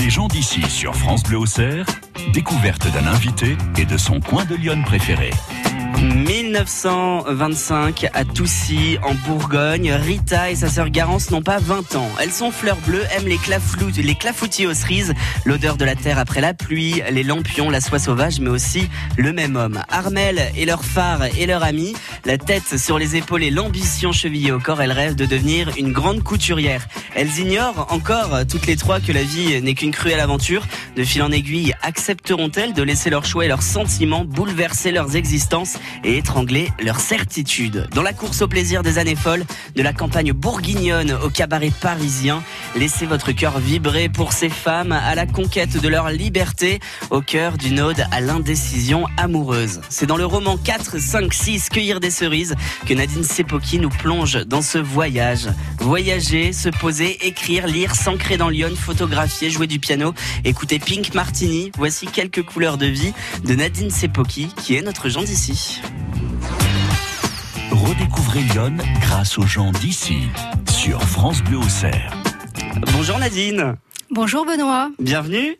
Les gens d'ici sur France Bleu Auxerre, découverte d'un invité et de son coin de Lyon préféré. 1925 à Toussy, en Bourgogne. Rita et sa sœur Garance n'ont pas 20 ans. Elles sont fleurs bleues, aiment les, les clafoutis aux cerises, l'odeur de la terre après la pluie, les lampions, la soie sauvage, mais aussi le même homme. Armel et leur phare et leur ami, la tête sur les épaules et l'ambition chevillée au corps, elles rêvent de devenir une grande couturière. Elles ignorent encore toutes les trois que la vie n'est qu'une cruelle aventure. De fil en aiguille, accepteront-elles de laisser leurs choix et leurs sentiments bouleverser leurs existences? Et étrangler leurs certitudes. Dans la course au plaisir des années folles, de la campagne bourguignonne au cabaret parisien, laissez votre cœur vibrer pour ces femmes à la conquête de leur liberté, au cœur d'une ode à l'indécision amoureuse. C'est dans le roman 4, 5, 6, Cueillir des cerises, que Nadine Sepoki nous plonge dans ce voyage. Voyager, se poser, écrire, lire, s'ancrer dans Lyon, photographier, jouer du piano, écouter Pink Martini. Voici quelques couleurs de vie de Nadine Sepoki, qui est notre gens d'ici. Redécouvrez Lyon grâce aux gens d'ici sur France Bleu Auxerre. Bonjour Nadine. Bonjour Benoît. Bienvenue.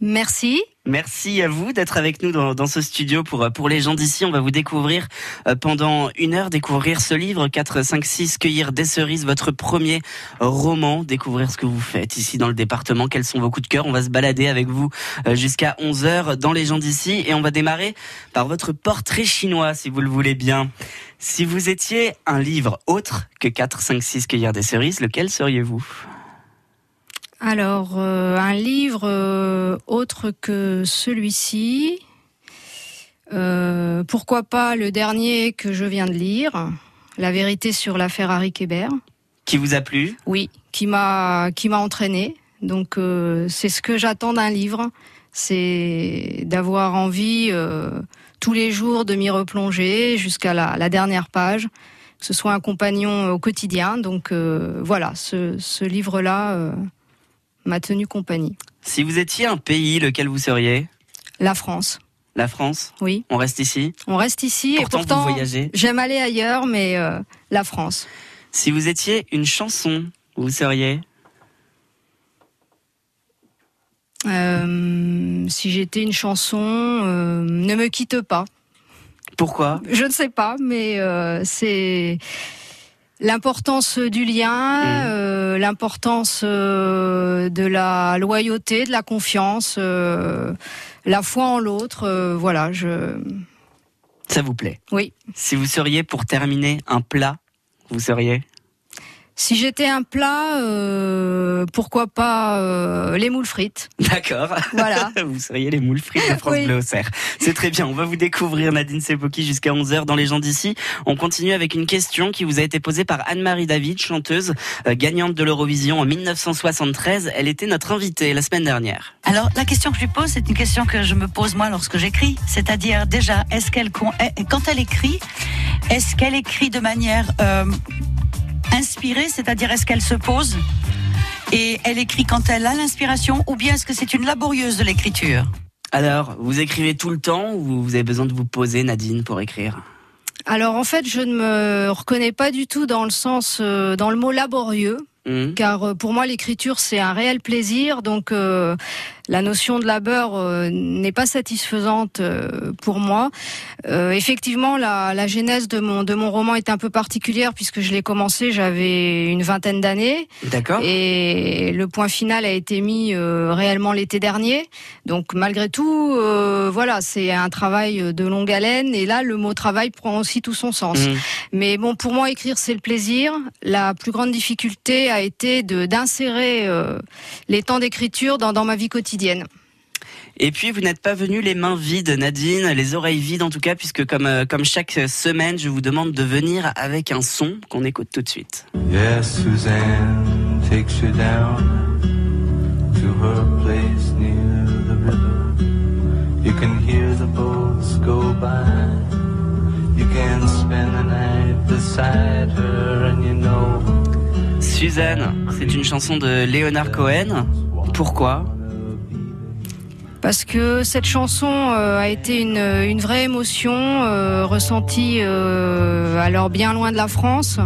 Merci. Merci à vous d'être avec nous dans, dans, ce studio pour pour les gens d'ici. On va vous découvrir euh, pendant une heure, découvrir ce livre 4, 5, 6, Cueillir des cerises, votre premier roman, découvrir ce que vous faites ici dans le département, quels sont vos coups de cœur. On va se balader avec vous euh, jusqu'à 11 heures dans les gens d'ici et on va démarrer par votre portrait chinois si vous le voulez bien. Si vous étiez un livre autre que 4, 5, 6, Cueillir des cerises, lequel seriez-vous? Alors, euh, un livre euh, autre que celui-ci. Euh, pourquoi pas le dernier que je viens de lire, La vérité sur l'affaire Harry Kéber. Qui vous a plu? Oui, qui m'a qui m'a entraîné. Donc c'est ce que j'attends d'un livre, c'est d'avoir envie tous les jours de m'y replonger jusqu'à la, la, dernière page, que ce soit un compagnon au quotidien. Donc voilà, ce, ce livre-là m'a tenu compagnie. Si vous étiez un pays, lequel vous seriez? La France. La France? Oui. On reste ici? On reste ici pourtant, et pourtant vous voyagez. j'aime aller ailleurs, mais euh, la France. Si vous étiez une chanson, vous seriez? Euh, Si j'étais une chanson, euh, ne me quitte pas. Pourquoi? Je ne sais pas, mais c'est L'importance du lien, mmh. euh, l'importance euh, de la loyauté, de la confiance, euh, la foi en l'autre. euh, voilà, je. Ça vous plaît? Oui. Si vous seriez pour terminer un plat, vous seriez? Si j'étais un plat, euh, pourquoi pas euh, les moules frites. D'accord. Voilà. vous seriez les moules frites de France Oui. Bleu Auxerre. C'est très bien. On va vous découvrir Nadine Sepoki jusqu'à 11h dans les gens d'ici. On continue avec une question qui vous a été posée par Anne-Marie David, chanteuse, euh, gagnante de l'Eurovision en 1973. Elle était notre invitée la semaine dernière. Alors, la question que je lui pose, c'est une question que je me pose moi lorsque j'écris. C'est-à-dire, déjà, est-ce qu'elle, quand elle écrit, est-ce qu'elle écrit de manière euh, inspirée, c'est-à-dire est-ce qu'elle se pose et elle écrit quand elle a l'inspiration, ou bien est-ce que c'est une laborieuse de l'écriture Alors, vous écrivez tout le temps ou vous avez besoin de vous poser, Nadine, pour écrire Alors en fait, je ne me reconnais pas du tout dans le sens, euh, dans le mot laborieux. Hum car euh, pour moi l'écriture c'est un réel plaisir donc euh, la notion de labeur euh, n'est pas satisfaisante euh, pour moi Euh, effectivement la, la genèse de mon de mon roman est un peu particulière puisque je l'ai commencé j'avais une vingtaine d'années D'accord et le point final a été mis euh, réellement l'été dernier donc malgré tout euh, voilà c'est un travail de longue haleine et là le mot travail prend aussi tout son sens Hum. mais bon, pour moi, écrire, c'est le plaisir. La plus grande difficulté a été de d'insérer euh, les temps d'écriture dans, dans ma vie quotidienne. Et puis vous n'êtes pas venu les mains vides, Nadine, les oreilles vides en tout cas, puisque comme euh, comme chaque semaine, je vous demande de venir avec un son qu'on écoute tout de suite. Yes, Suzanne takes you down to her place near the river. You can hear the boats go by. You can spend the night beside her, and you know. Suzanne, c'est une chanson de Leonard Cohen. Pourquoi? Parce que cette chanson euh, a été une, une vraie émotion euh, ressentie euh, alors bien loin de la France.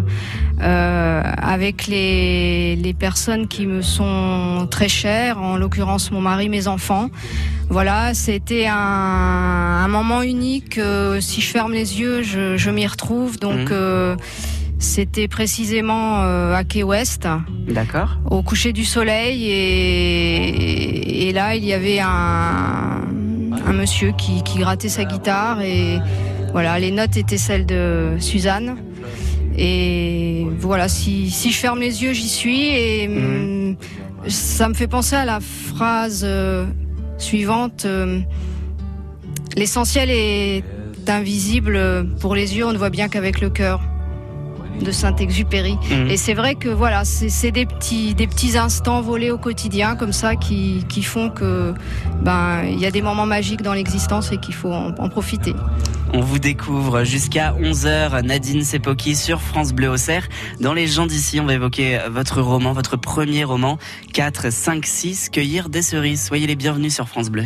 euh, avec les, les personnes qui me sont très chères, en l'occurrence mon mari, mes enfants. Voilà, c'était un, un moment unique. euh, si je ferme les yeux, je, je m'y retrouve. Donc Mhm. C'était précisément euh, à Key West. D'accord. au coucher du soleil et, et là il y avait un, un monsieur qui, qui grattait sa guitare et voilà les notes étaient celles de Suzanne. Et voilà si, si je ferme les yeux j'y suis et hum, ça me fait penser à la phrase euh, suivante euh, l'essentiel est invisible pour les yeux on ne voit bien qu'avec le cœur de Saint-Exupéry Mhm. et c'est vrai que voilà, c'est c'est des petits, des petits instants volés au quotidien comme ça qui, qui font que ben il y a des moments magiques dans l'existence et qu'il faut en, en profiter. On vous découvre jusqu'à 11h, Nadine Sepoki sur France Bleu Auxerre. Dans les gens d'ici, on va évoquer votre roman, votre premier roman, 4, 5, 6, Cueillir des cerises. Soyez les bienvenus sur France Bleu.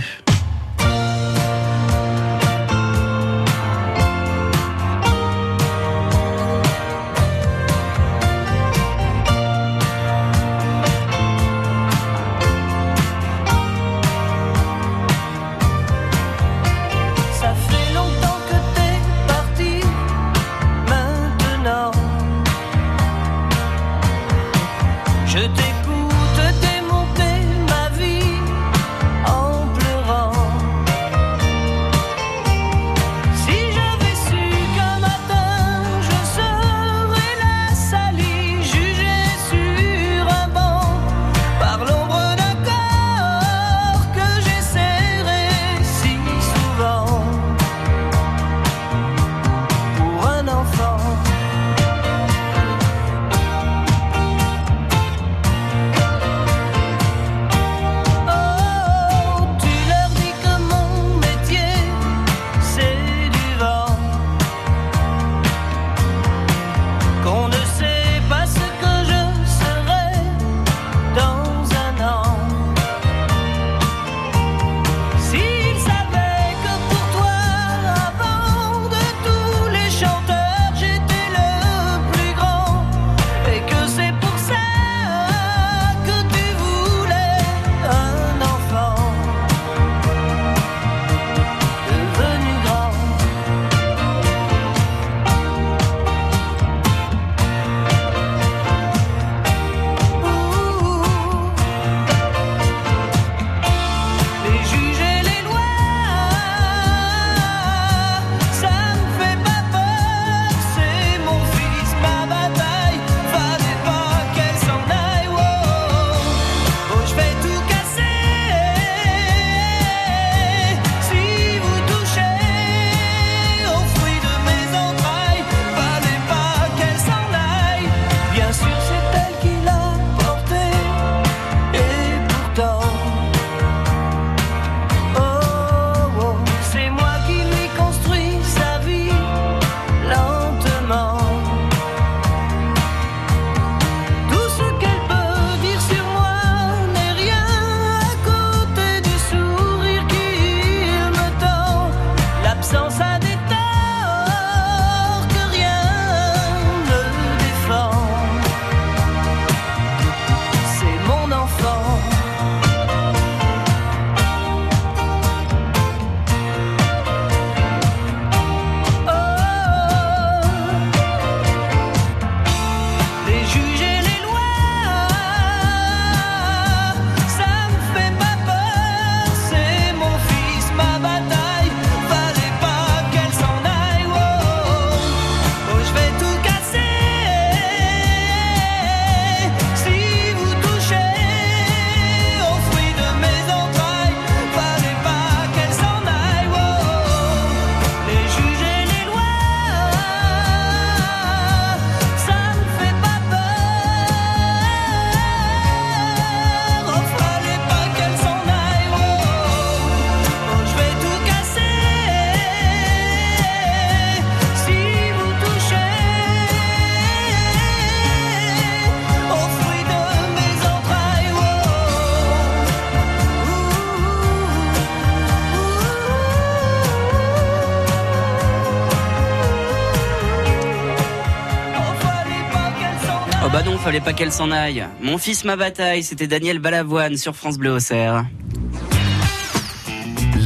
Pas qu'elle s'en aille. Mon fils, ma bataille, c'était Daniel Balavoine sur France Bleu Auxerre.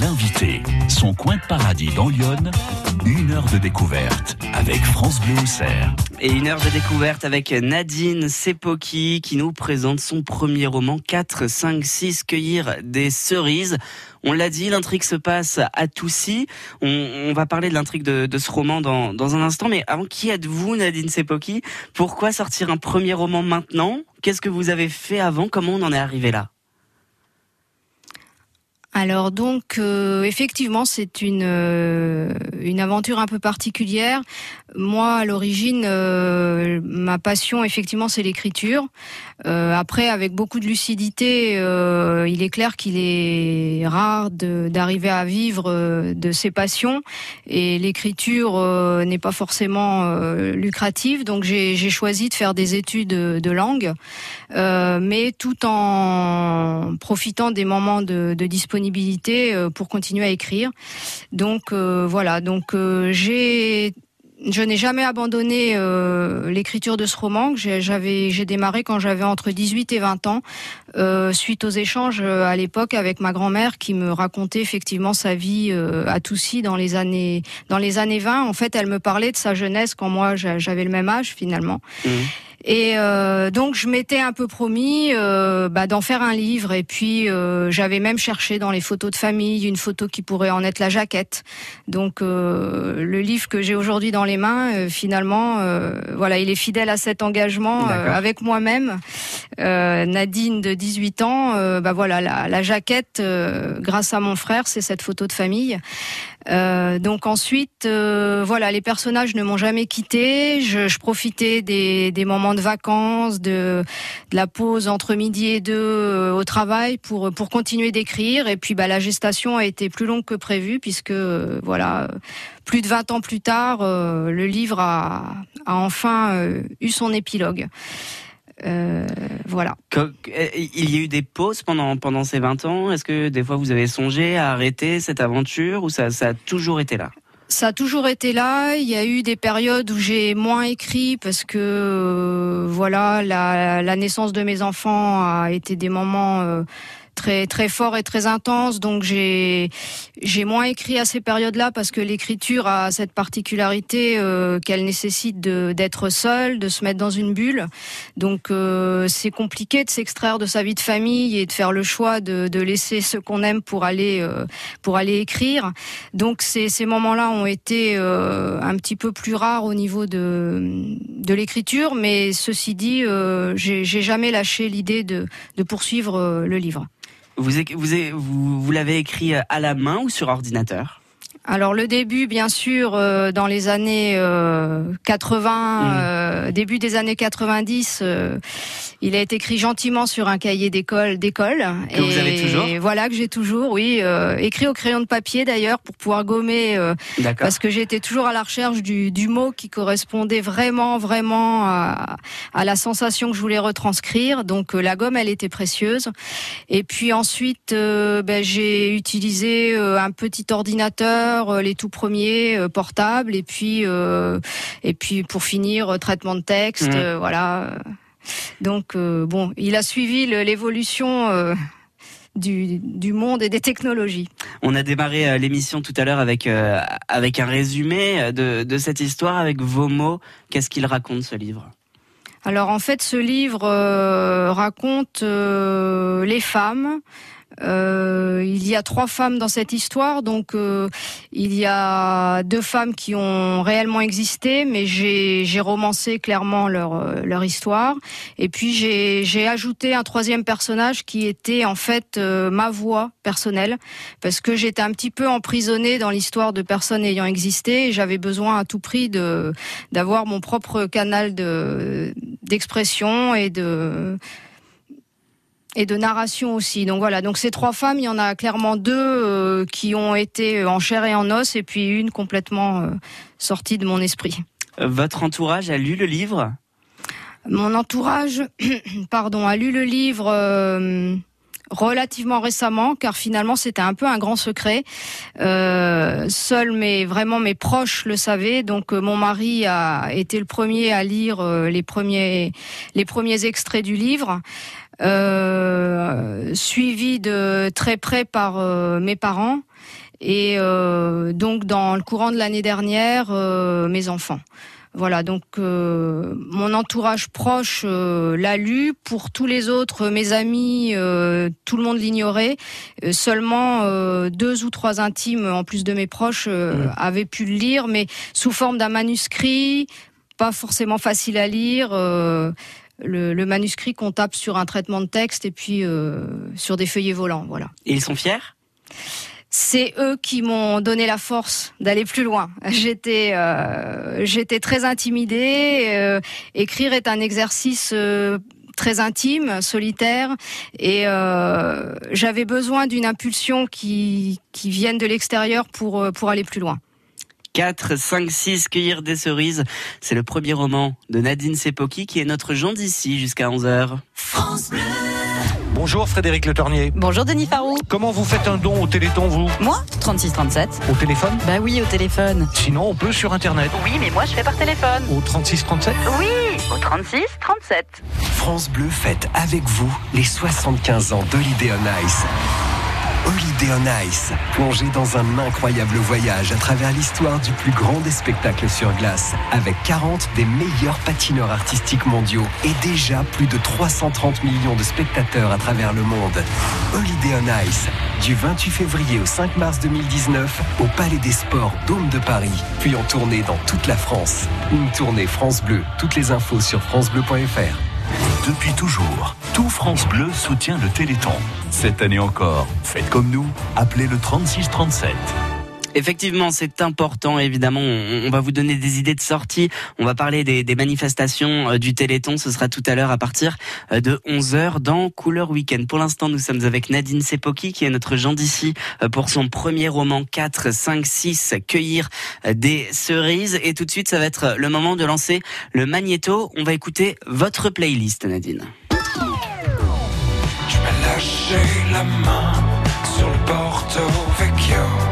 L'invité, son coin de paradis dans Lyon, une heure de découverte avec France Bleu. Et une heure de découverte avec Nadine Sepoki qui nous présente son premier roman 4, 5, 6, Cueillir des cerises. On l'a dit, l'intrigue se passe à Toussy. On, va parler de l'intrigue de, de, ce roman dans, dans un instant. Mais avant, qui êtes-vous, Nadine Sepoki Pourquoi sortir un premier roman maintenant? Qu'est-ce que vous avez fait avant? Comment on en est arrivé là? Alors donc euh, effectivement c'est une euh, une aventure un peu particulière. Moi à l'origine euh, ma passion effectivement c'est l'écriture. Euh, après avec beaucoup de lucidité euh, il est clair qu'il est rare d'arriver à vivre de ses passions. Et l'écriture n'est pas forcément lucrative. Donc j'ai choisi de faire des études de, langue mais tout en profitant des moments de, de disponibilité euh, pour continuer à écrire. Donc euh, voilà, donc euh, j'ai je n'ai jamais abandonné euh, l'écriture de ce roman. J'avais, j'ai démarré quand j'avais entre 18 et 20 ans, euh, suite aux échanges à l'époque avec ma grand-mère qui me racontait effectivement sa vie euh, à Toussy dans les années dans les années 20. En fait, elle me parlait de sa jeunesse quand moi j'avais le même âge finalement. Mmh. Et euh, donc je m'étais un peu promis euh, bah, d'en faire un livre. Et puis euh, j'avais même cherché dans les photos de famille une photo qui pourrait en être la jaquette. Donc euh, le livre que j'ai aujourd'hui dans les mains, euh, finalement, euh, voilà, il est fidèle à cet engagement avec moi-même. Nadine de 18 ans, bah voilà, la, la jaquette, grâce à mon frère, c'est cette photo de famille. Euh, donc ensuite, euh, voilà, les personnages ne m'ont jamais quitté. Je, je profitais des, des, moments de vacances, de, de, la pause entre midi et deux euh, au travail pour pour continuer d'écrire. Et puis, bah, la gestation a été plus longue que prévu puisque euh, voilà, plus de 20 ans plus tard, euh, le livre a, a enfin eu son épilogue. Euh, voilà. Il y a eu des pauses pendant, pendant ces 20 ans. Est-ce que des fois vous avez songé à arrêter cette aventure ou ça, ça a toujours été là? Ça a toujours été là. Il y a eu des périodes où j'ai moins écrit parce que euh, voilà la, la, naissance de mes enfants a été des moments euh, très très fort et très intense. Donc j'ai j'ai moins écrit à ces périodes-là parce que l'écriture a cette particularité euh, qu'elle nécessite d'être seule, de se mettre dans une bulle. Donc euh, c'est compliqué de s'extraire de sa vie de famille et de faire le choix de, de laisser ce qu'on aime pour aller euh, pour aller écrire. Donc ces ces moments-là ont été euh, un petit peu plus rares au niveau de de l'écriture, mais ceci dit, euh, j'ai jamais lâché l'idée de de poursuivre euh, le livre. Vous, vous, vous l'avez écrit à la main ou sur ordinateur? Alors le début, bien sûr, euh, dans les années euh, 80, mmh. euh, début des années 90, euh, il a été écrit gentiment sur un cahier d'école, d'école. Que et vous avez toujours. Voilà que j'ai toujours, oui, euh, écrit au crayon de papier d'ailleurs pour pouvoir gommer, parce que j'étais toujours à la recherche du, du, mot qui correspondait vraiment, vraiment à, à, la sensation que je voulais retranscrire. Donc la gomme, elle était précieuse. Et puis ensuite, ben, j'ai utilisé un petit ordinateur euh, les tout premiers euh, portables, et puis euh, et puis pour finir traitement de texte, mmh. voilà. Donc bon, il a suivi l'évolution. Du, du, monde et des technologies. On a démarré l'émission tout à l'heure avec euh, avec un résumé de, de, cette histoire avec vos mots. Qu'est-ce qu'il raconte ce livre? Alors en fait, ce livre euh, raconte les femmes. Euh, il y a trois femmes dans cette histoire, donc euh, il y a deux femmes qui ont réellement existé, mais j'ai romancé clairement leur, euh, leur histoire. Et puis j'ai ajouté un troisième personnage qui était en fait euh, ma voix personnelle, parce que j'étais un petit peu emprisonnée dans l'histoire de personnes ayant existé, et j'avais besoin à tout prix d'avoir mon propre canal de d'expression et de et de narration aussi. Donc voilà, donc ces trois femmes, il y en a clairement deux euh, qui ont été en chair et en os, et puis une complètement euh, sortie de mon esprit. Votre entourage a lu le livre? Mon entourage, pardon, a lu le livre. Euh, relativement récemment, car finalement c'était un peu un grand secret. Euh, seuls mes vraiment mes proches le savaient. Donc euh, mon mari a été le premier à lire euh, les premiers les premiers extraits du livre. Euh, suivi de très près par euh, mes parents et euh, donc dans le courant de l'année dernière euh, mes enfants. Voilà, donc euh, mon entourage proche euh, l'a lu. Pour tous les autres, mes amis, euh, tout le monde l'ignorait. Seulement euh, deux ou trois intimes, en plus de mes proches, avaient pu le lire, mais sous forme d'un manuscrit, pas forcément facile à lire. Le, le manuscrit qu'on tape sur un traitement de texte et puis euh, sur des feuillets volants. Voilà. Et ils sont fiers? C'est eux qui m'ont donné la force d'aller plus loin. J'étais, euh, j'étais très intimidée. euh, écrire est un exercice euh, très intime, solitaire, et euh, j'avais besoin d'une impulsion qui qui vienne de l'extérieur pour euh, pour aller plus loin. 4, 5, 6, Cueillir des cerises. C'est le premier roman de Nadine Sepoki qui est notre Jean d'ici jusqu'à 11h. Bonjour Frédéric Le Tornier. Bonjour Denis Farou. Comment vous faites un don au Téléthon, vous? Moi 3637. Au téléphone? Bah oui, au téléphone. Sinon, on peut sur Internet. Oui, mais moi je fais par téléphone. Au 3637 Oui, au 36 37. France Bleu fête avec vous les 75 ans d'Holiday on Ice. Holiday on Ice, plongez dans un incroyable voyage à travers l'histoire du plus grand des spectacles sur glace, avec 40 des meilleurs patineurs artistiques mondiaux et déjà plus de 330 millions de spectateurs à travers le monde. Holiday on Ice, du 28 février au 5 mars 2019, au Palais des Sports Dôme de Paris, puis en tournée dans toute la France. Une tournée France Bleu, toutes les infos sur francebleu.fr. Depuis toujours, tout France Bleu soutient le Téléthon. Cette année encore, faites comme nous, appelez le 3637. Effectivement, c'est important. Évidemment, on, va vous donner des idées de sortie. On va parler des, manifestations euh, du Téléthon. Ce sera tout à l'heure à partir euh, de 11h dans Couleur Week-end. Pour l'instant, nous sommes avec Nadine Sepoki, qui est notre Jean d'ici euh, pour son premier roman 4, 5, 6, Cueillir des cerises. Et tout de suite, ça va être le moment de lancer le magnéto. On va écouter votre playlist, Nadine. Je la main sur le Porto Vecchio.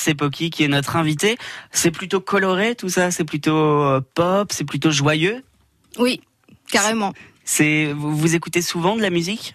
Sepoki, qui est notre invitée. C'est plutôt coloré, tout ça? C'est plutôt euh, pop? C'est plutôt joyeux? Oui, carrément. C'est vous, vous écoutez souvent de la musique?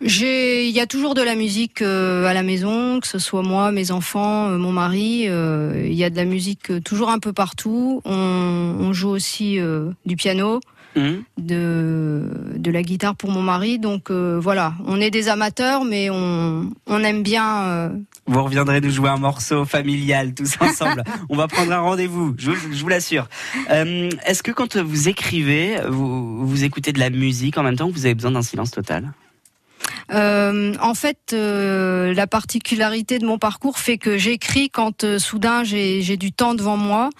J'ai, il y a toujours de la musique euh, à la maison, que ce soit moi, mes enfants, euh, mon mari. euh, Il y a de la musique toujours un peu partout. On, on joue aussi du piano, Hum de de la guitare pour mon mari. Donc euh, voilà, on est des amateurs, mais on on aime bien. euh, Vous reviendrez nous jouer un morceau familial tous ensemble. On va prendre un rendez-vous, je, vous- je vous l'assure. Euh, Est-ce que quand vous écrivez, vous, vous écoutez de la musique en même temps que vous avez besoin d'un silence total? Euh, en fait, euh, la particularité de mon parcours fait que j'écris quand euh, soudain j'ai du temps devant moi.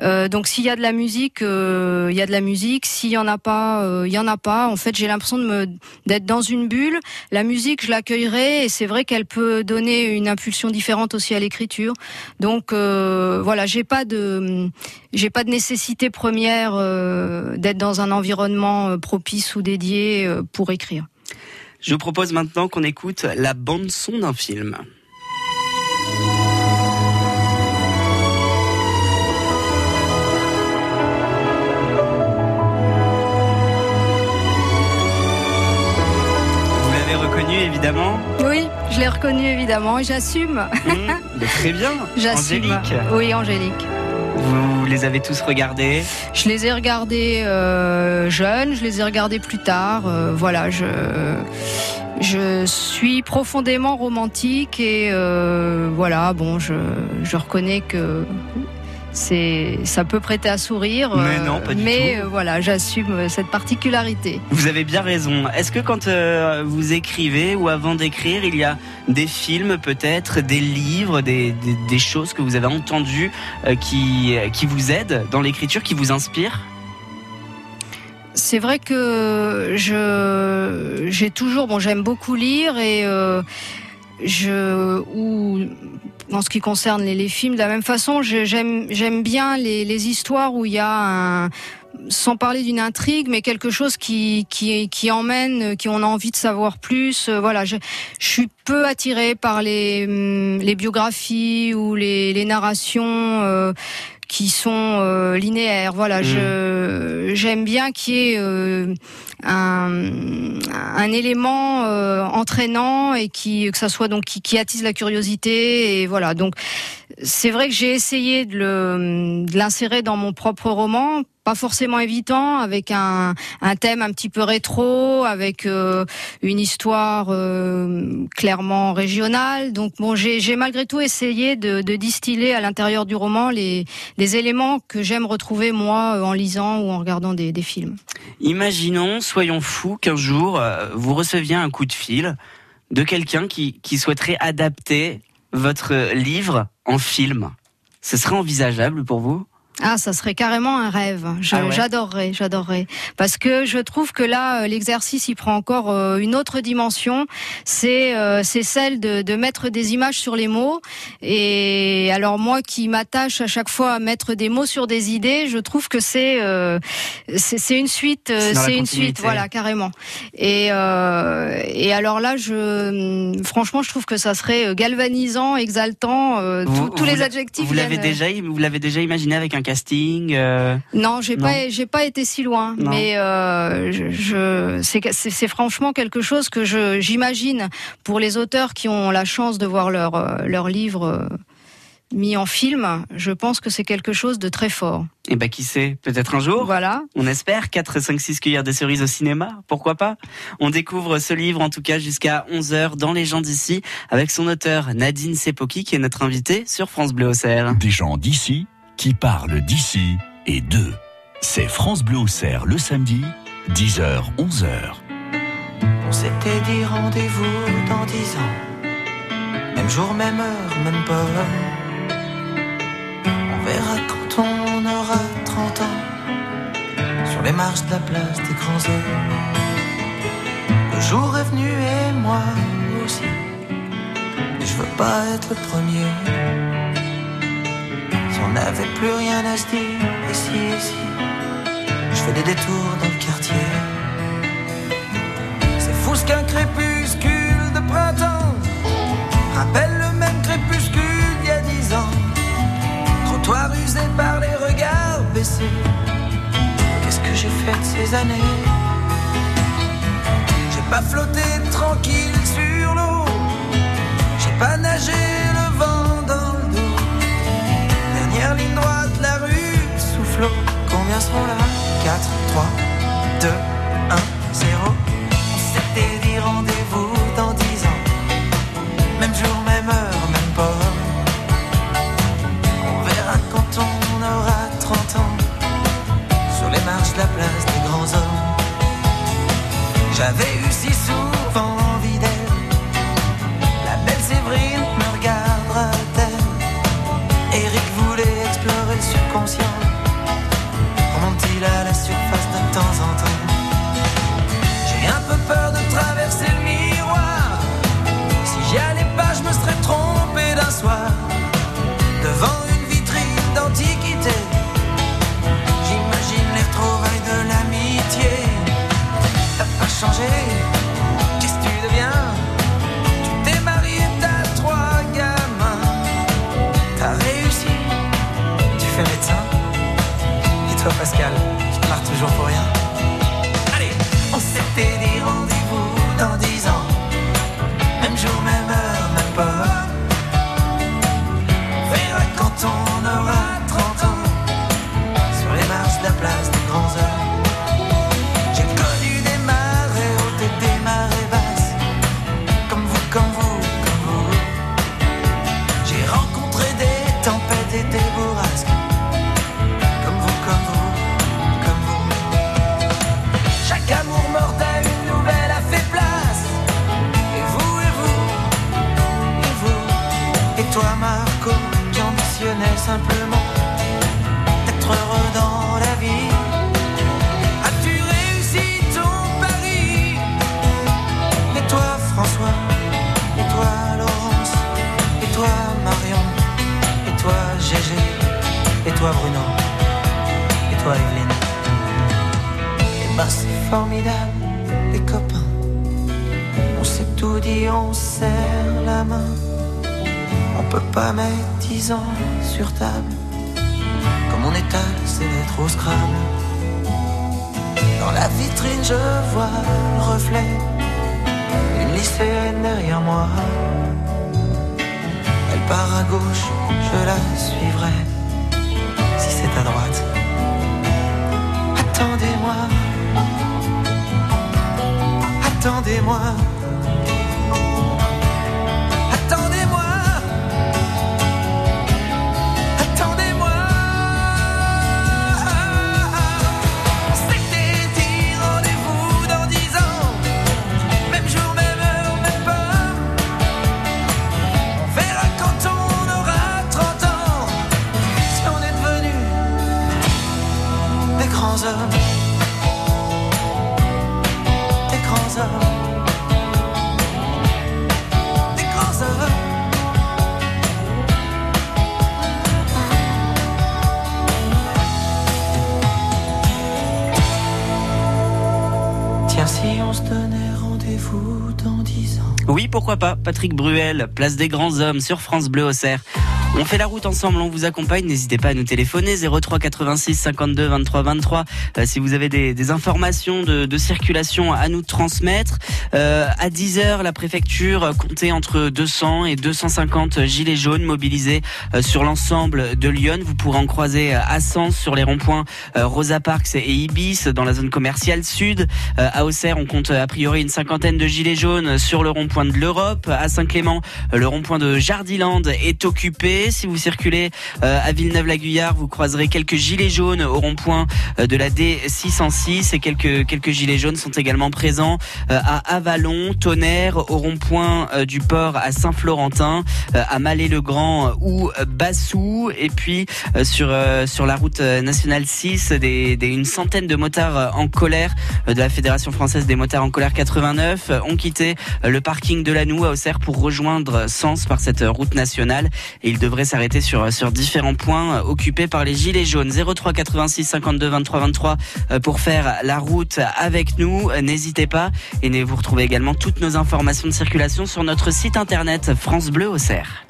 Euh, donc s'il y a de la musique, euh, il y a de la musique. S'il y en a pas, euh, il y en a pas. En fait, j'ai l'impression de me d'être dans une bulle. La musique, je l'accueillerai et c'est vrai qu'elle peut donner une impulsion différente aussi à l'écriture. Donc voilà, j'ai pas de j'ai pas de nécessité première d'être dans un environnement propice ou dédié pour écrire. Je vous propose maintenant qu'on écoute la bande-son d'un film. Vous l'avez reconnue évidemment. Oui, je l'ai reconnu évidemment et j'assume. Mmh, très bien. Angélique. Oui, Angélique vous les avez tous regardés? Je les ai regardés euh, jeunes, je les ai regardés plus tard. euh, voilà, je je suis profondément romantique et euh, voilà, bon, je, je reconnais que c'est ça peut prêter à sourire. Mais euh, non, pas du mais, tout. euh, voilà, j'assume euh, cette particularité. Vous avez bien raison. Est-ce que quand euh, vous écrivez ou avant d'écrire, il y a des films peut-être, des livres, des, des- des choses que vous avez entendues euh, qui, qui vous aident dans l'écriture, qui vous inspirent? C'est vrai que je j'ai toujours bon j'aime beaucoup lire et euh, je ou en ce qui concerne les, les films de la même façon j'aime j'aime bien les, les histoires où il y a un sans parler d'une intrigue, mais quelque chose qui, qui, qui emmène, qui on a envie de savoir plus. Euh, Voilà, je, je suis peu attirée par les, hum, les biographies ou les, les narrations euh, qui sont euh, linéaires. Voilà, je j'aime bien qu'il y ait euh, un, un élément euh, entraînant et qui que ça soit donc qui, qui attise la curiosité et voilà. Donc c'est vrai que j'ai essayé de le de l'insérer dans mon propre roman, pas forcément évident, avec un, thème un petit peu rétro, avec euh, une histoire euh, clairement régionale. Donc bon, j'ai malgré tout essayé de, distiller à l'intérieur du roman les, éléments que j'aime retrouver moi euh, en lisant ou en regardant des, films. Imaginons, soyons fous, qu'un jour, vous receviez un coup de fil de quelqu'un qui souhaiterait adapter votre livre en film. Ce serait envisageable pour vous? Ah, ça serait carrément un rêve. Ah ouais J'adorerais, j'adorerais. Parce que je trouve que là, euh, l'exercice, il prend encore euh, une autre dimension. C'est euh, c'est celle de, de mettre des images sur les mots. Et alors moi, qui m'attache à chaque fois à mettre des mots sur des idées, je trouve que c'est euh, c'est une suite, euh, C'est une suite, voilà, carrément. Et euh, et alors là, je franchement, je trouve que ça serait galvanisant, exaltant, euh, tous- Vous- tous vous les adjectifs. Vous l'avez euh, déjà, vous l'avez déjà imaginé avec un casting euh, non, j'ai pas, j'ai pas été si loin, Non. mais euh, je, je c'est, franchement quelque chose que je, j'imagine pour les auteurs qui ont la chance de voir leur euh, leur livre mis en film. Je pense que c'est quelque chose de très fort. Eh ben qui sait, peut-être un jour. Voilà. On espère 4, 5, 6 cuillères de cerises au cinéma, pourquoi pas? On découvre ce livre en tout cas jusqu'à 11h dans Les gens d'ici avec son auteur Nadine Sepoki qui est notre invitée sur France Bleu Auxerre. Des gens d'ici qui parlent d'ici et d'eux. C'est France Bleu Auxerre le samedi, 10h, 11h. On s'était dit rendez-vous dans dix ans. Même jour, même heure, même pas. On verra quand on aura 30 ans. Sur les marches de la place des grands hommes. Le jour est venu et moi aussi. Et je veux pas être le premier. On n'avait plus rien à se dire, ici, ici. Je fais des détours dans le quartier. C'est fou ce qu'un crépuscule de printemps rappelle le même crépuscule d'il y a dix ans. Trottoir usé par les regards baissés. Qu'est-ce que j'ai fait de ces années? J'ai pas flotté tranquille sur l'eau. J'ai pas nagé le Dernière ligne droite, la rue soufflot. Combien seront là? 4, 3, 2, 1, 0. On s'était dit rendez-vous dans 10 ans. Même jour, même heure, même pas. On verra quand on aura 30 ans. Sur les marches de la place des grands hommes. J'avais eu si souvent le ses lettres au scrabble. Dans la vitrine, je vois le reflet d'une lycéenne derrière moi. Elle part à gauche, je la suivrai. Si c'est à droite. Attendez-moi. Attendez-moi. Oui, pourquoi pas. Patrick Bruel, place des grands hommes sur France Bleu Auxerre. On fait la route ensemble, on vous accompagne. N'hésitez pas à nous téléphoner 03 86 52 23 23 euh, si vous avez des, des informations de, de circulation à nous transmettre. Euh, à 10 heures, la préfecture comptait entre 200 et 250 gilets jaunes mobilisés euh, sur l'ensemble de Lyon. Vous pourrez en croiser à Sens sur les ronds-points euh, Rosa Parks et Ibis dans la zone commerciale sud. Euh, à Auxerre, on compte a priori une cinquantaine de gilets jaunes sur le rond-point de l'Europe. À Saint-Clément, euh, le rond-point de Jardiland est occupé. Si vous circulez euh, à Villeneuve-la-Guyard, vous croiserez quelques gilets jaunes au rond-point euh, de la D606 et quelques quelques gilets jaunes sont également présents euh, à Avalon, Tonnerre, au rond-point du port à Saint-Florentin, à Malais-le-Grand ou Bassou. Et puis sur sur la route nationale 6 des, des- une centaine de motards en colère de la Fédération française des motards en colère 89 euh, ont quitté le parking de Lanou à Auxerre pour rejoindre Sens par cette route nationale. Et ils devraient s'arrêter sur différents points euh, occupés par les gilets jaunes. 03 86 52 23 23 euh, pour faire la route avec nous. Euh, n'hésitez pas. Et vous retrouvez également toutes nos informations de circulation sur notre site internet France Bleu Auxerre.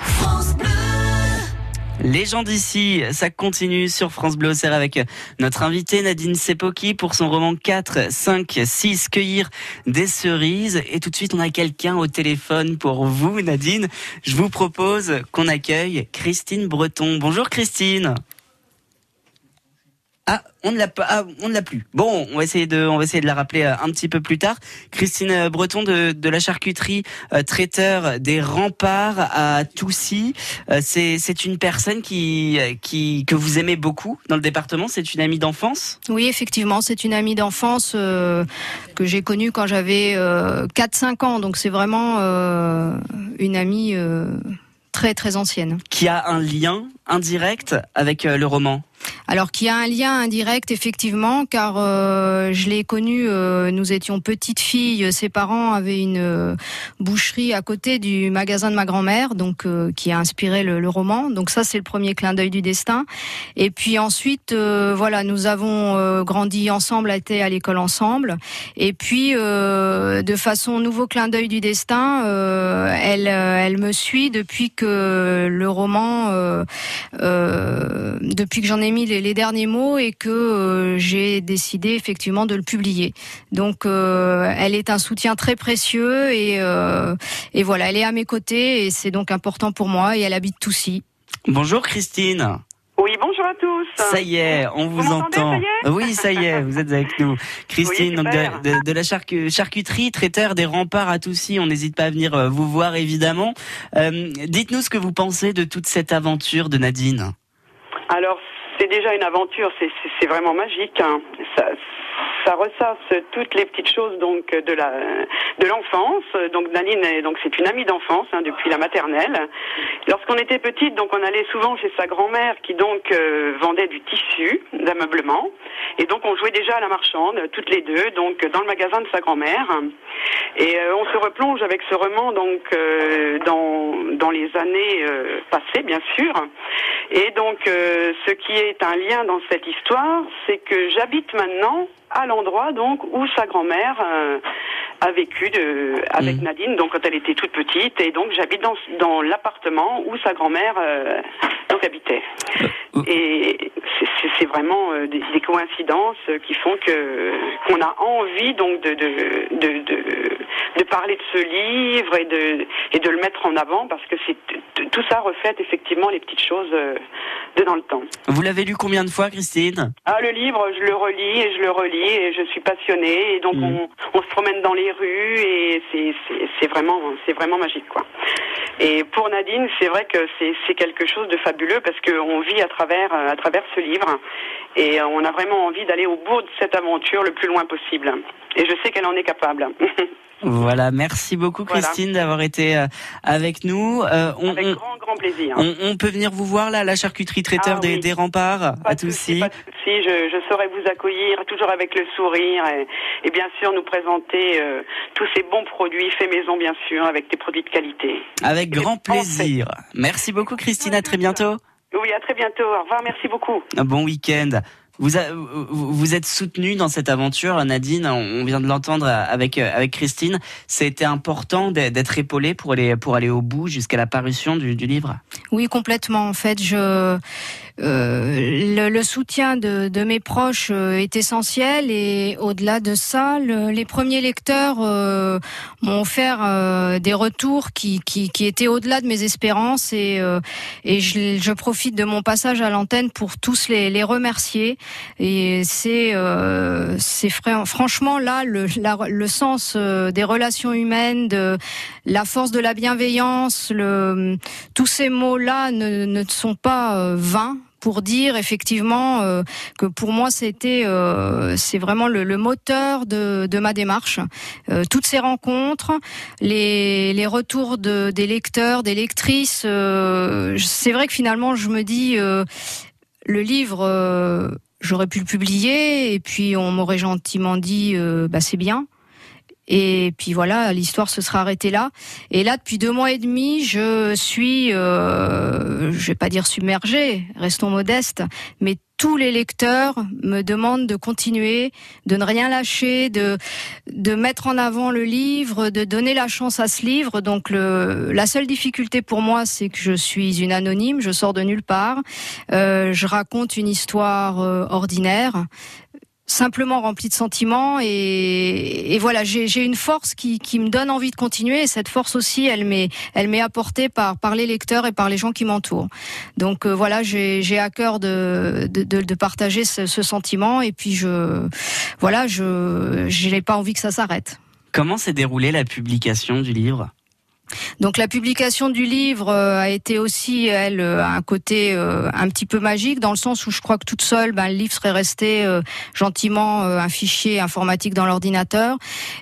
Les gens d'ici, ça continue sur France Bleu avec notre invitée Nadine Sepoki pour son roman 4, 5, 6, Cueillir des cerises. Et tout de suite, on a quelqu'un au téléphone pour vous, Nadine. Je vous propose qu'on accueille Christine Breton. Bonjour Christine. Ah, on ne l'a pas, ah, on ne l'a plus. Bon, on va essayer de, on va essayer de la rappeler euh, un petit peu plus tard. Christine euh, Breton de, de la charcuterie euh, traiteur des remparts à Toussy. Euh, c'est, c'est une personne qui, qui, que vous aimez beaucoup dans le département. C'est une amie d'enfance? Oui, effectivement, c'est une amie d'enfance euh, que j'ai connue quand j'avais euh, 4-5 ans. Donc c'est vraiment une amie très très ancienne. Qui a un lien indirect avec le roman? Alors qu'il y a un lien indirect effectivement, car euh, je l'ai connue. euh, nous étions petites filles. Ses parents avaient une euh, boucherie à côté du magasin de ma grand-mère, donc qui a inspiré le, roman. Donc ça, c'est le premier clin d'œil du destin. Et puis ensuite, voilà, nous avons grandi ensemble, été à l'école ensemble. Et puis, de façon nouveau clin d'œil du destin, elle, elle me suit depuis que le roman, depuis que j'en ai mis les, les derniers mots et que euh, j'ai décidé effectivement de le publier. Donc, euh, elle est un soutien très précieux et, euh, et voilà, elle est à mes côtés et c'est donc important pour moi et elle habite Toussy. Bonjour Christine. Oui, bonjour à tous. Ça y est, on vous, entend. ça y est oui, ça y est, vous êtes avec nous. Christine, Oui, donc super. de, de- de la charcu- charcuterie, traiteur des remparts à Toussy. On n'hésite pas à venir vous voir évidemment. Euh, Dites-nous ce que vous pensez de toute cette aventure de Nadine. Alors, c'est déjà une aventure, c'est- vraiment magique. hein. Ça ressasse toutes les petites choses donc de la de l'enfance. Donc Nadine, est- donc c'est une amie d'enfance hein, depuis la maternelle. Lorsqu'on était petite, donc on allait souvent chez sa grand-mère qui donc euh, vendait du tissu, d'ameublement, et donc on jouait déjà à la marchande toutes les deux, donc dans le magasin de sa grand-mère. Et euh, on se replonge avec ce roman donc euh, dans dans les années passées, bien sûr. Et donc, ce qui est un lien dans cette histoire, c'est que j'habite maintenant à l'endroit donc où sa grand-mère euh, a vécu de, avec Nadine, donc quand elle était toute petite, et donc j'habite dans, dans l'appartement où sa grand-mère euh, donc habitait. Et c'est- vraiment euh, des, des coïncidences euh, qui font que qu'on a envie donc de de, de, de de parler de ce livre et de et de le mettre en avant parce que c'est tout ça reflète effectivement les petites choses euh, de dans le temps. Vous l'avez lu combien de fois, Christine? Ah, le livre, je le relis et je le relis et je suis passionnée et donc on, on se promène dans les rues et c'est vraiment c'est vraiment magique quoi. Et pour Nadine, c'est vrai que c'est c'est quelque chose de fabuleux parce qu'on vit à travers euh, à travers ce livre et euh, on a vraiment envie d'aller au bout de cette aventure le plus loin possible. Et je sais qu'elle en est capable. Voilà, merci beaucoup, Voilà. Christine, d'avoir été euh, avec nous. Euh, on, Avec grand grand plaisir. on- on peut venir vous voir là, à la charcuterie traiteur Ah des, oui. des remparts, à Toussy. Pas de souci, je, je saurai vous accueillir toujours avec le sourire et, et bien sûr nous présenter euh, tous ces bons produits faits maison bien sûr avec des produits de qualité. Avec grand plaisir. Merci beaucoup, Christine. À très bientôt. Oui, à très bientôt. Au revoir, merci beaucoup. Un bon week-end. Vous, êtes soutenu dans cette aventure, Nadine. On vient de l'entendre avec avec Christine. C'était important d'être épaulé pour aller pour aller au bout jusqu'à la parution du, du livre. Oui, complètement. En fait, je le, le soutien de, de mes proches euh, est essentiel et au-delà de ça, le- les premiers lecteurs euh, m'ont offert euh, des retours qui, qui, qui étaient au-delà de mes espérances et, euh, et je, je profite de mon passage à l'antenne pour tous les, les remercier. Et c'est euh, c'est fran- franchement là le, la- le sens euh, des relations humaines, de la force de la bienveillance, le, tous ces mots-là ne, ne sont pas euh, vains pour dire effectivement euh, que pour moi c'était euh, c'est vraiment le, moteur de, ma démarche. Euh, toutes ces rencontres, les, retours de, des lecteurs, des lectrices, c'est vrai que finalement je me dis le livre j'aurais pu le publier et puis on m'aurait gentiment dit bah c'est bien. Et puis voilà, l'histoire se sera arrêtée là. Et là, depuis deux mois et demi, je suis, euh, je vais pas dire submergée, restons modestes, mais tous les lecteurs me demandent de continuer, de ne rien lâcher, de de mettre en avant le livre, de donner la chance à ce livre. Donc le, la seule difficulté pour moi, c'est que je suis une anonyme, je sors de nulle part, Euh, je raconte une histoire euh, ordinaire simplement remplie de sentiments et, et voilà j'ai une force qui, qui me donne envie de continuer et cette force aussi elle m'est elle m'est apportée par par les lecteurs et par les gens qui m'entourent. Donc euh, voilà j'ai à cœur de de, de, de partager ce, ce sentiment et puis je voilà je je n'ai pas envie que ça s'arrête. Comment s'est déroulée la publication du livre? Donc la publication du livre euh, a été aussi, elle, euh, un côté euh, un petit peu magique, dans le sens où je crois que toute seule, ben, le livre serait resté euh, gentiment euh, un fichier informatique dans l'ordinateur.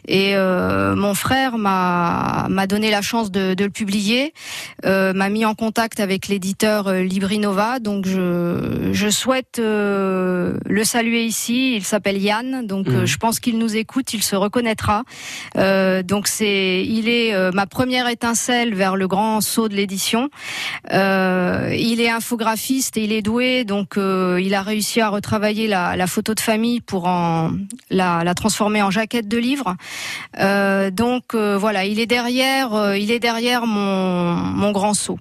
Et euh, mon frère m'a m'a donné la chance de, de le publier, euh, m'a mis en contact avec l'éditeur Librinova. Donc je, je souhaite euh, le saluer ici. Il s'appelle Yann, donc Mhm. je pense qu'il nous écoute, il se reconnaîtra. Euh, donc c'est, il est euh, ma première étincelle vers le grand saut de l'édition. Euh, il est infographiste et il est doué, donc euh, il a réussi à retravailler la, photo de famille pour la, transformer en jaquette de livre. Euh, donc voilà, il est derrière, il est derrière mon mon grand saut.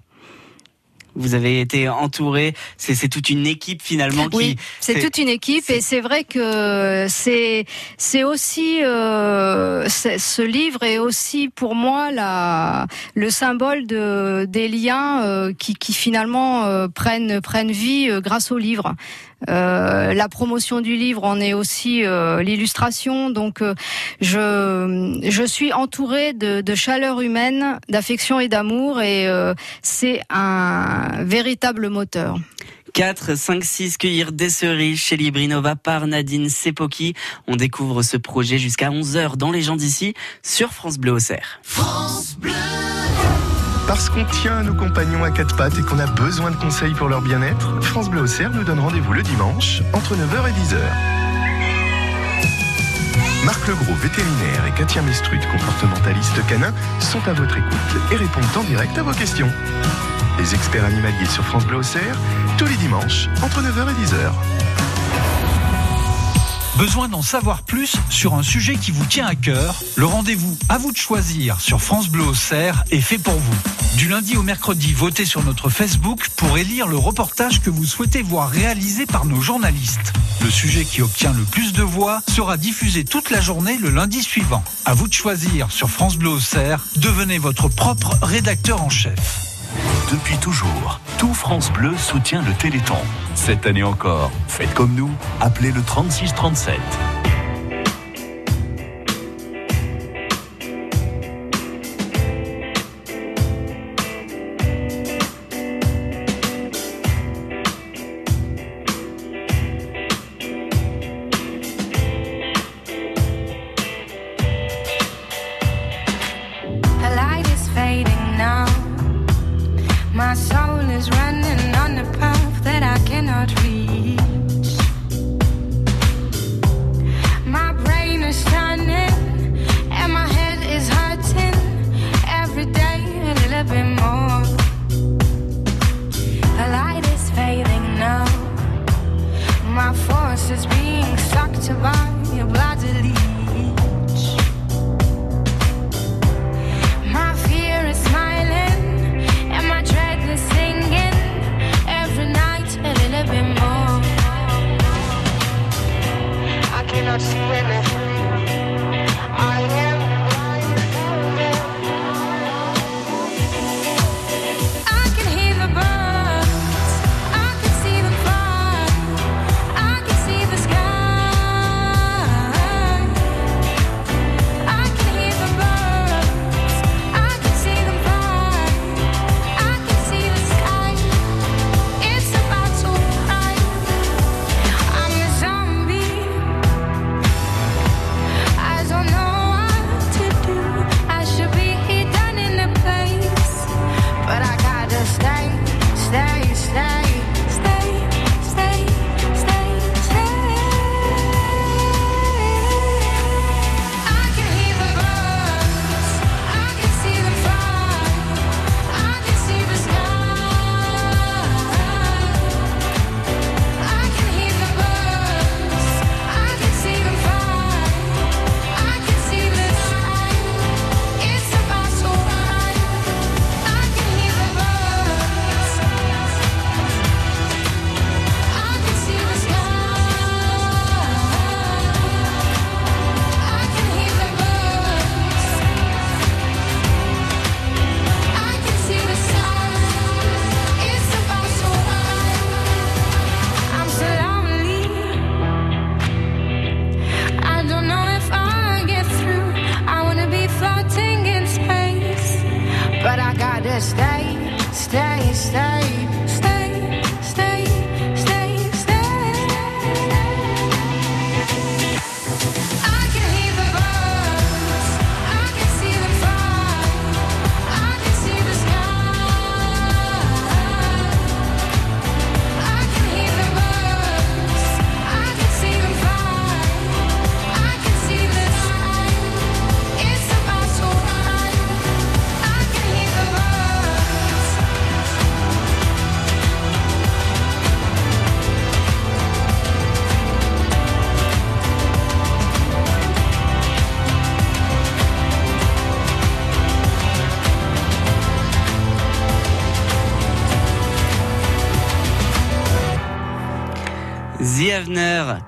Vous avez été entouré. C'est toute une équipe finalement qui. Oui, c'est toute une équipe et c'est vrai que c'est c'est aussi euh, ce livre est aussi pour moi la le symbole de des liens euh, qui qui finalement euh, prennent prennent vie euh, grâce au livre. Euh, la promotion du livre en est aussi euh, l'illustration. Donc, euh, je, je suis entourée de, de chaleur humaine, d'affection et d'amour, et euh, c'est un véritable moteur. 4, 5, 6, cueillir des cerises chez Librinova par Nadine Sepoki. On découvre ce projet jusqu'à 11h dans les gens d'ici sur France Bleu Auxerre. Parce qu'on tient nos compagnons à quatre pattes et qu'on a besoin de conseils pour leur bien-être, France Bleu nous donne rendez-vous le dimanche entre 9h et 10h. Marc Legros, vétérinaire, et Katia Mestrut, comportementaliste canin, sont à votre écoute et répondent en direct à vos questions. Les experts animaliers sur France Bleu tous les dimanches entre 9h et 10h. Besoin d'en savoir plus sur un sujet qui vous tient à cœur? Le rendez-vous à vous de choisir sur France Bleu Auxerre est fait pour vous. Du lundi au mercredi, votez sur notre Facebook pour élire le reportage que vous souhaitez voir réalisé par nos journalistes. Le sujet qui obtient le plus de voix sera diffusé toute la journée le lundi suivant. À vous de choisir sur France Bleu Auxerre. Devenez votre propre rédacteur en chef. Depuis toujours, tout France Bleu soutient le Téléthon. Cette année encore, faites comme nous, appelez le 3637.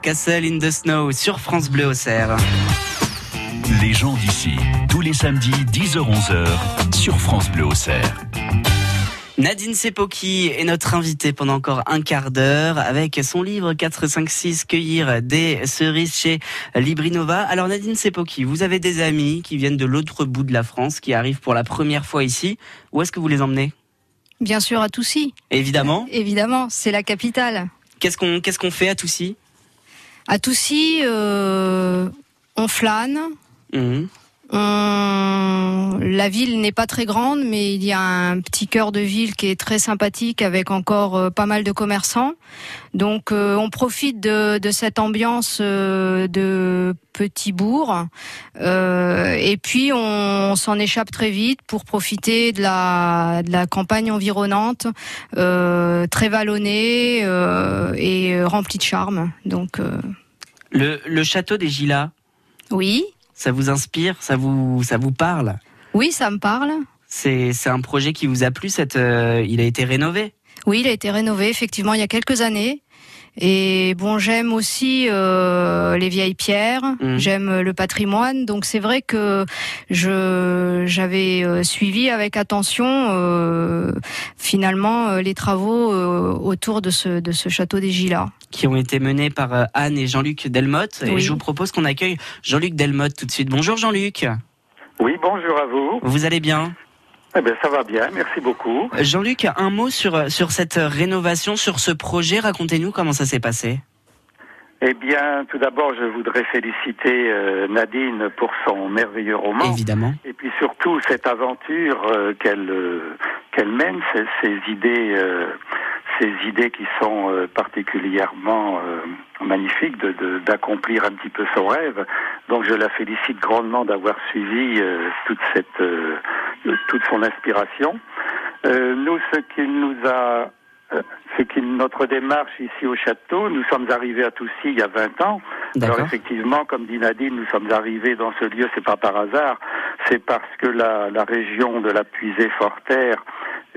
Castle in the Snow sur France Bleu Auxerre. Les gens d'ici, tous les samedis 10h-11h sur France Bleu Auxerre. Nadine Sepoki est notre invitée pendant encore un quart d'heure avec son livre 456 Cueillir des cerises chez Librinova. Alors Nadine Sepoki, vous avez des amis qui viennent de l'autre bout de la France, qui arrivent pour la première fois ici. Où est-ce que vous les emmenez? Bien sûr, à Toussy. Évidemment. Évidemment, c'est la capitale. Qu'est-ce qu'on qu'est-ce qu'on fait à Toussy À Toussy, euh, on flâne. Mhm. On- La ville n'est pas très grande, mais il y a un petit cœur de ville qui est très sympathique avec encore euh, pas mal de commerçants. Donc euh, on profite de, de cette ambiance euh, de petit bourg et puis on, on s'en échappe très vite pour profiter de la, de la campagne environnante, très vallonnée et remplie de charme. Donc Le, le château des Gilas, oui, ça vous inspire Ça vous ça vous parle? Oui, ça me parle. C'est un projet qui vous a plu cette euh, il a été rénové? Oui, il a été rénové effectivement il y a quelques années. Et bon, j'aime aussi euh, les vieilles pierres, Mhm. j'aime le patrimoine, donc c'est vrai que je j'avais euh, suivi avec attention euh, finalement euh, les travaux euh, autour de ce de ce château des Gilas. qui ont été menés par euh, Anne et Jean-Luc Delmotte. Et je vous propose qu'on accueille Jean-Luc Delmotte tout de suite. Bonjour Jean-Luc. Oui, bonjour à vous. Vous allez bien? Eh bien, ça va bien, merci beaucoup. Jean-Luc, un mot sur, sur cette rénovation, sur ce projet. Racontez-nous comment ça s'est passé. Eh bien, tout d'abord, je voudrais féliciter euh, Nadine pour son merveilleux roman. Évidemment. Et puis surtout cette aventure euh, qu'elle euh, qu'elle mène, ces, ces idées, ces idées qui sont particulièrement magnifiques de- d'accomplir un petit peu son rêve. Donc, je la félicite grandement d'avoir suivi euh, toute cette euh, toute son inspiration. Euh, nous, ce qui nous a euh, ce qui notre démarche ici au château, nous sommes arrivés à Toussy il y a 20 ans. Alors effectivement, comme dit Nadine, nous sommes arrivés dans ce lieu, c'est pas par hasard, c'est parce que la, la région de la Puisée-Forterre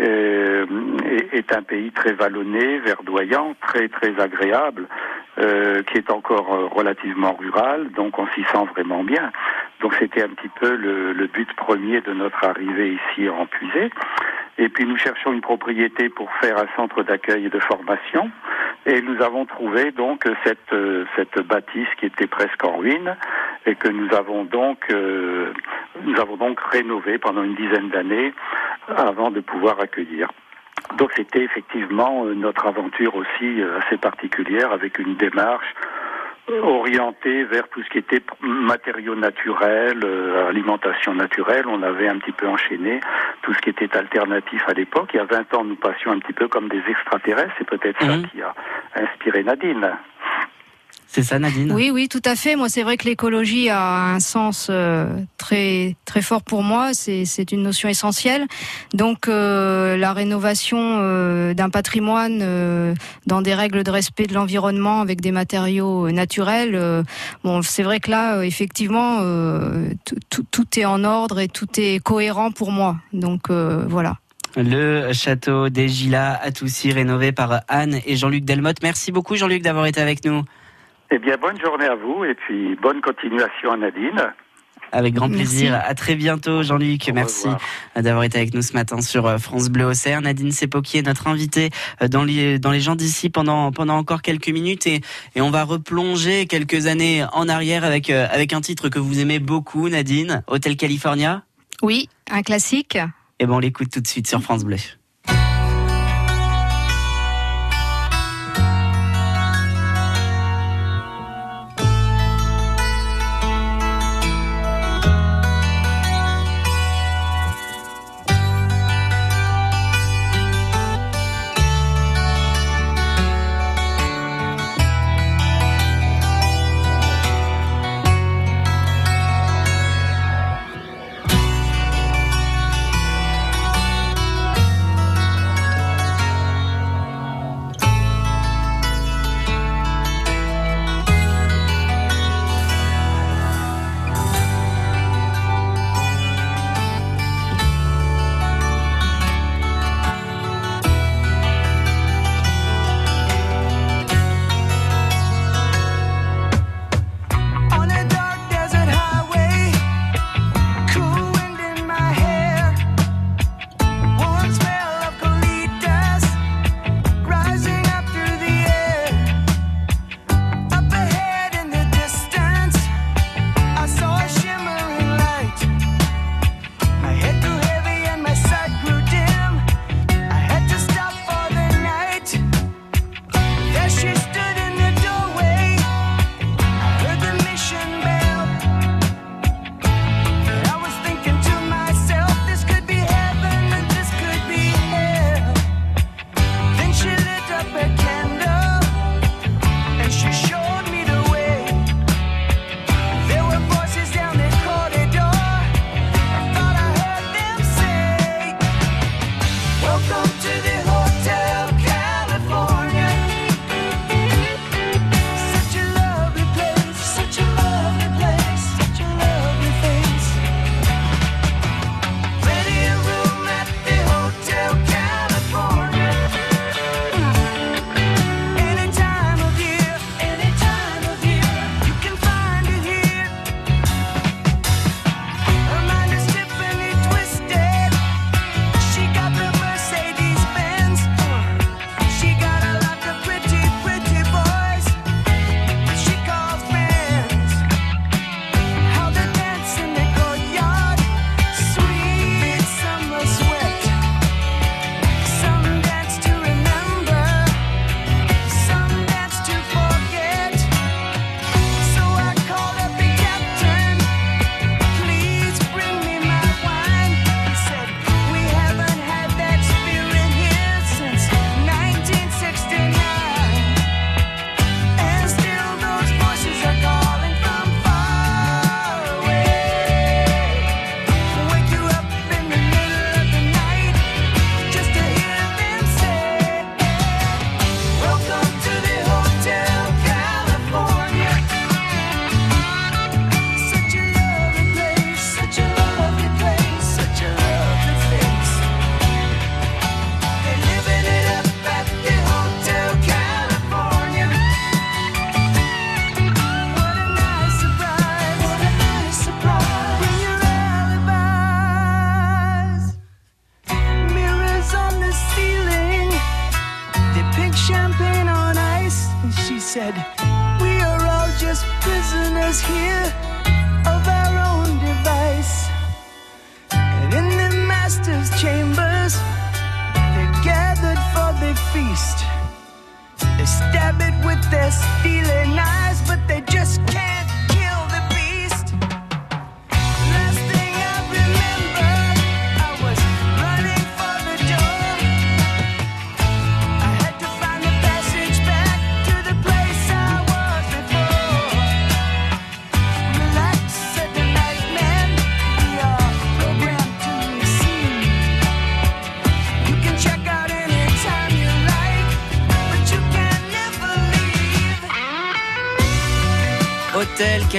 euh, est, est un pays très vallonné, verdoyant, très très agréable, euh, qui est encore euh, relativement rural, donc on s'y sent vraiment bien. Donc c'était un petit peu le, le but premier de notre arrivée ici en Puisée. Et puis nous cherchons une propriété pour faire un centre d'accueil et de formation. Et nous avons trouvé donc cette, euh, cette bâtisse qui était presque en ruine et que nous avons donc euh, nous avons donc rénové pendant une dizaine d'années avant de pouvoir accueillir. Donc c'était effectivement euh, notre aventure aussi assez particulière avec une démarche orientée vers tout ce qui était matériaux naturels, euh, alimentation naturelle. On avait un petit peu enchaîné tout ce qui était alternatif à l'époque. Il y a 20 ans, nous passions un petit peu comme des extraterrestres. C'est peut-être Mhm. ça qui a inspiré Nadine. C'est ça Nadine? Oui, oui, tout à fait. Moi, c'est vrai que l'écologie a un sens euh, très très fort pour moi. C'est une notion essentielle. Donc, euh, la rénovation euh, d'un patrimoine dans des règles de respect de l'environnement avec des matériaux naturels. bon, c'est vrai que là, effectivement, tout- est en ordre et tout est cohérent pour moi. Donc, voilà. Le château des Gilas à Toussy, rénové par Anne et Jean-Luc Delmotte. Merci beaucoup Jean-Luc d'avoir été avec nous. Eh bien, bonne journée à vous et puis bonne continuation à Nadine. Avec grand Merci. plaisir. À très bientôt, Jean-Luc. Merci d'avoir été avec nous ce matin sur euh, France Bleu Auxerre. Nadine Sepoki est notre invitée euh, dans les, dans les gens d'ici pendant, pendant encore quelques minutes et, et on va replonger quelques années en arrière avec, euh, avec un titre que vous aimez beaucoup, Nadine, Hotel California. Oui, un classique. Et ben, on l'écoute tout de suite sur France Bleu.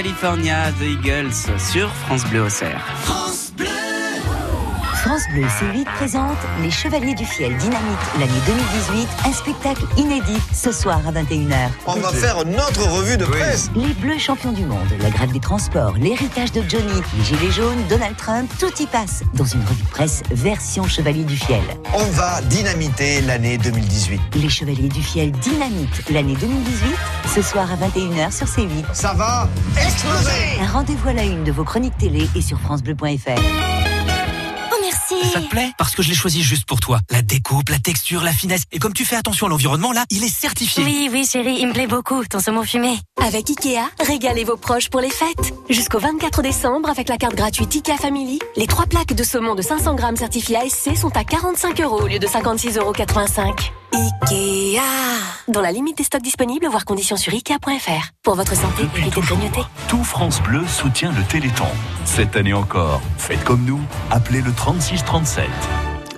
California The Eagles sur France Bleu Auxerre. Bleu C8 présente Les Chevaliers du Fiel Dynamite l'année 2018, un spectacle inédit ce soir à 21h. On va faire notre revue de presse. Les Bleus champions du monde, la grève des transports, l'héritage de Johnny, les Gilets jaunes, Donald Trump, tout y passe dans une revue de presse version Chevalier du Fiel. On va dynamiter l'année 2018. Les Chevaliers du Fiel Dynamite l'année 2018, ce soir à 21h sur C8. Ça va exploser Un rendez-vous à la une de vos chroniques télé et sur FranceBleu.fr. Ça te plaît? Parce que je l'ai choisi juste pour toi. La découpe, la texture, la finesse. Et comme tu fais attention à l'environnement, là, il est certifié. Oui, oui chérie, il me plaît beaucoup, ton saumon fumé. Avec Ikea, régalez vos proches pour les fêtes. Jusqu'au 24 décembre, avec la carte gratuite Ikea Family, les trois plaques de saumon de 500 grammes certifiées ASC sont à 45 euros au lieu de 56,85 euros. Ikea Dans la limite des stocks disponibles, voir conditions sur Ikea.fr. Pour votre santé, évitez de grignoter. Tout France Bleu soutient le Téléthon. Cette année encore, faites comme nous, appelez le 3637.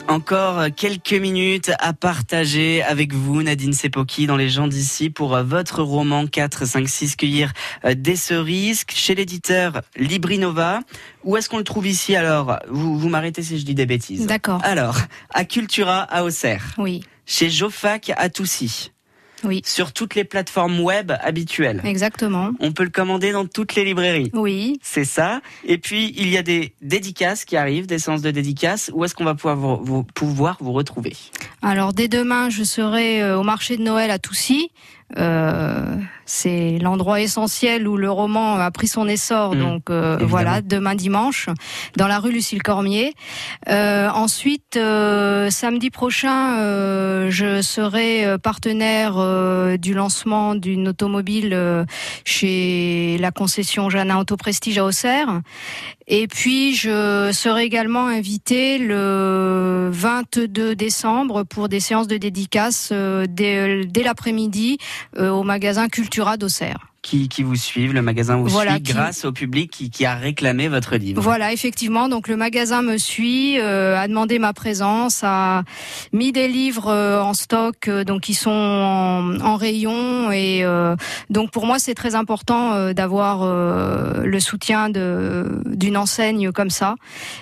Encore quelques minutes à partager avec vous, Nadine Sepoki, dans Les gens d'ici, pour votre roman 4, 5, 6, Cueillir euh, des cerises, chez l'éditeur Librinova. Où est-ce qu'on le trouve ici alors? Vous, vous m'arrêtez si je dis des bêtises. D'accord. Alors, à Cultura à Auxerre. Oui. Chez Jofac à Toussy. Oui. Sur toutes les plateformes web habituelles. Exactement. On peut le commander dans toutes les librairies. Oui. C'est ça. Et puis, il y a des dédicaces qui arrivent, des séances de dédicaces. Où est-ce qu'on va pouvoir vous, vous- pouvoir vous retrouver? Alors dès demain, je serai euh, au marché de Noël à Toussy. Euh, c'est l'endroit essentiel où le roman a pris son essor. Mmh, donc euh, voilà, demain dimanche, dans la rue Lucille Cormier. Euh, ensuite, euh, samedi prochain, euh, je serai partenaire du lancement d'une automobile chez la concession Janin Auto Prestige à Auxerre. Et puis, je serai également invitée le 22 décembre pour des séances de dédicaces euh, dès, l'après-midi euh, au magasin Cultura d'Auxerre. Qui, qui vous suivent, le magasin vous Voilà, suit qui- grâce au public qui, qui a réclamé votre livre. Voilà, effectivement. Donc le magasin me suit, euh, a demandé ma présence, a mis des livres euh, en stock, euh, donc qui sont en, en rayon. Et euh, donc pour moi, c'est très important euh, d'avoir euh, le soutien d'une enseigne comme ça.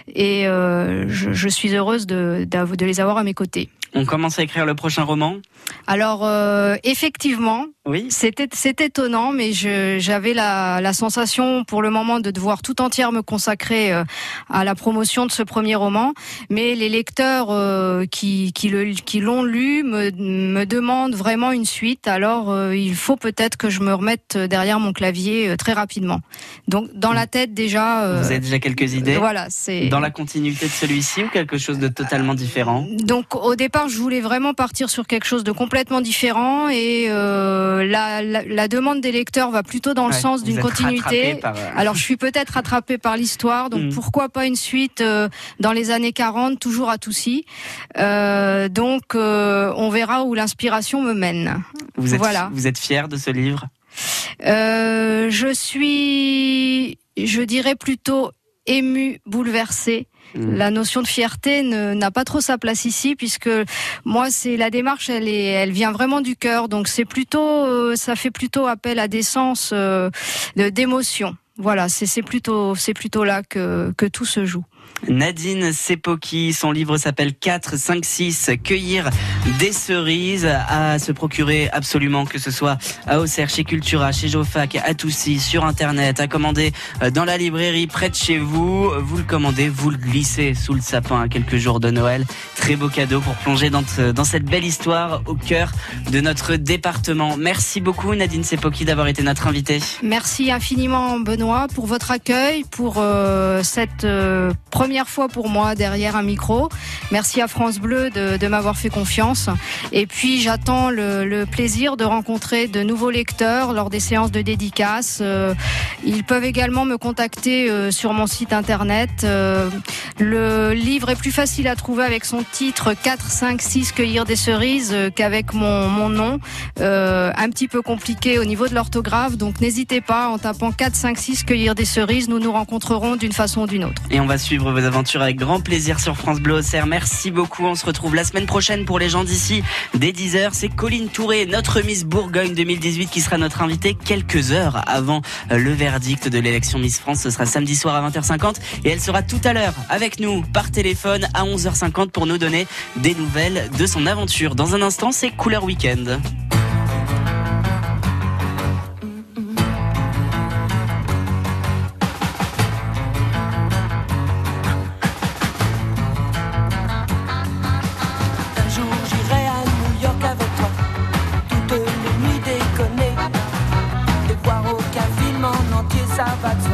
Et euh, je, je suis heureuse de, de les avoir à mes côtés. On commence à écrire le prochain roman Alors euh, effectivement, oui. c'était c'est étonnant, mais j'avais la, la sensation pour le moment de devoir tout entière me consacrer euh, à la promotion de ce premier roman. Mais les lecteurs euh, qui qui l'ont lu me, me demandent vraiment une suite. Alors il faut peut-être que je me remette derrière mon clavier très rapidement. Donc dans la tête déjà. Vous avez déjà quelques idées Voilà, c'est Dans la continuité de celui-ci ou quelque chose de totalement différent? Donc au départ, je voulais vraiment partir sur quelque chose de complètement différent et euh, la, la, la demande des lecteurs va plutôt dans le Ouais, sens d'une continuité. par, euh, Alors je suis peut-être rattrapée par l'histoire, donc Mm. pourquoi pas une suite euh, dans les années 40, toujours à Toussy. Euh, donc on verra où l'inspiration me mène. Vous êtes, voilà. vous êtes fier de ce livre? Je suis, je dirais plutôt émue, bouleversée. Mm. La notion de fierté n'a pas trop sa place ici puisque moi c'est la démarche elle est elle vient vraiment du cœur donc c'est plutôt euh, ça fait plutôt appel à des sens euh, d'émotion. Voilà, c'est c'est plutôt c'est plutôt là que que tout se joue. Nadine Sepoki, son livre s'appelle 4, 5, 6, Cueillir des cerises à se procurer absolument, que ce soit à Auxerre, chez Cultura, chez Jofac, à Toussy, sur Internet, à commander euh, dans la librairie près de chez vous. Vous le commandez, vous le glissez sous le sapin à quelques jours de Noël. Très beau cadeau pour plonger dans, cette belle histoire au cœur de notre département. Merci beaucoup Nadine Sepoki d'avoir été notre invitée. Merci infiniment Benoît pour votre accueil, pour euh, cette euh, première fois pour moi derrière un micro. Merci à France Bleu de, de m'avoir fait confiance. Et puis j'attends le, le, plaisir de rencontrer de nouveaux lecteurs lors des séances de dédicaces. Euh, ils peuvent également me contacter euh, sur mon site internet. Euh, le livre est plus facile à trouver avec son titre 4, 5, 6 Cueillir des cerises euh, qu'avec mon, mon nom. un petit peu compliqué au niveau de l'orthographe. Donc n'hésitez pas en tapant 4, 5, 6 Cueillir des cerises. Nous nous rencontrerons d'une façon ou d'une autre. Et on va suivre vos aventures avec grand plaisir sur France Bleu Auxerre. Merci beaucoup. On se retrouve la semaine prochaine pour les gens d'ici. Dès 10h, c'est Colline Touré, notre Miss Bourgogne 2018 qui sera notre invitée quelques heures avant le verdict de l'élection Miss France. Ce sera samedi soir à 20h50 et elle sera tout à l'heure avec nous par téléphone à 11h50 pour nous donner des nouvelles de son aventure. Dans un instant, c'est Couleur Week-end. that's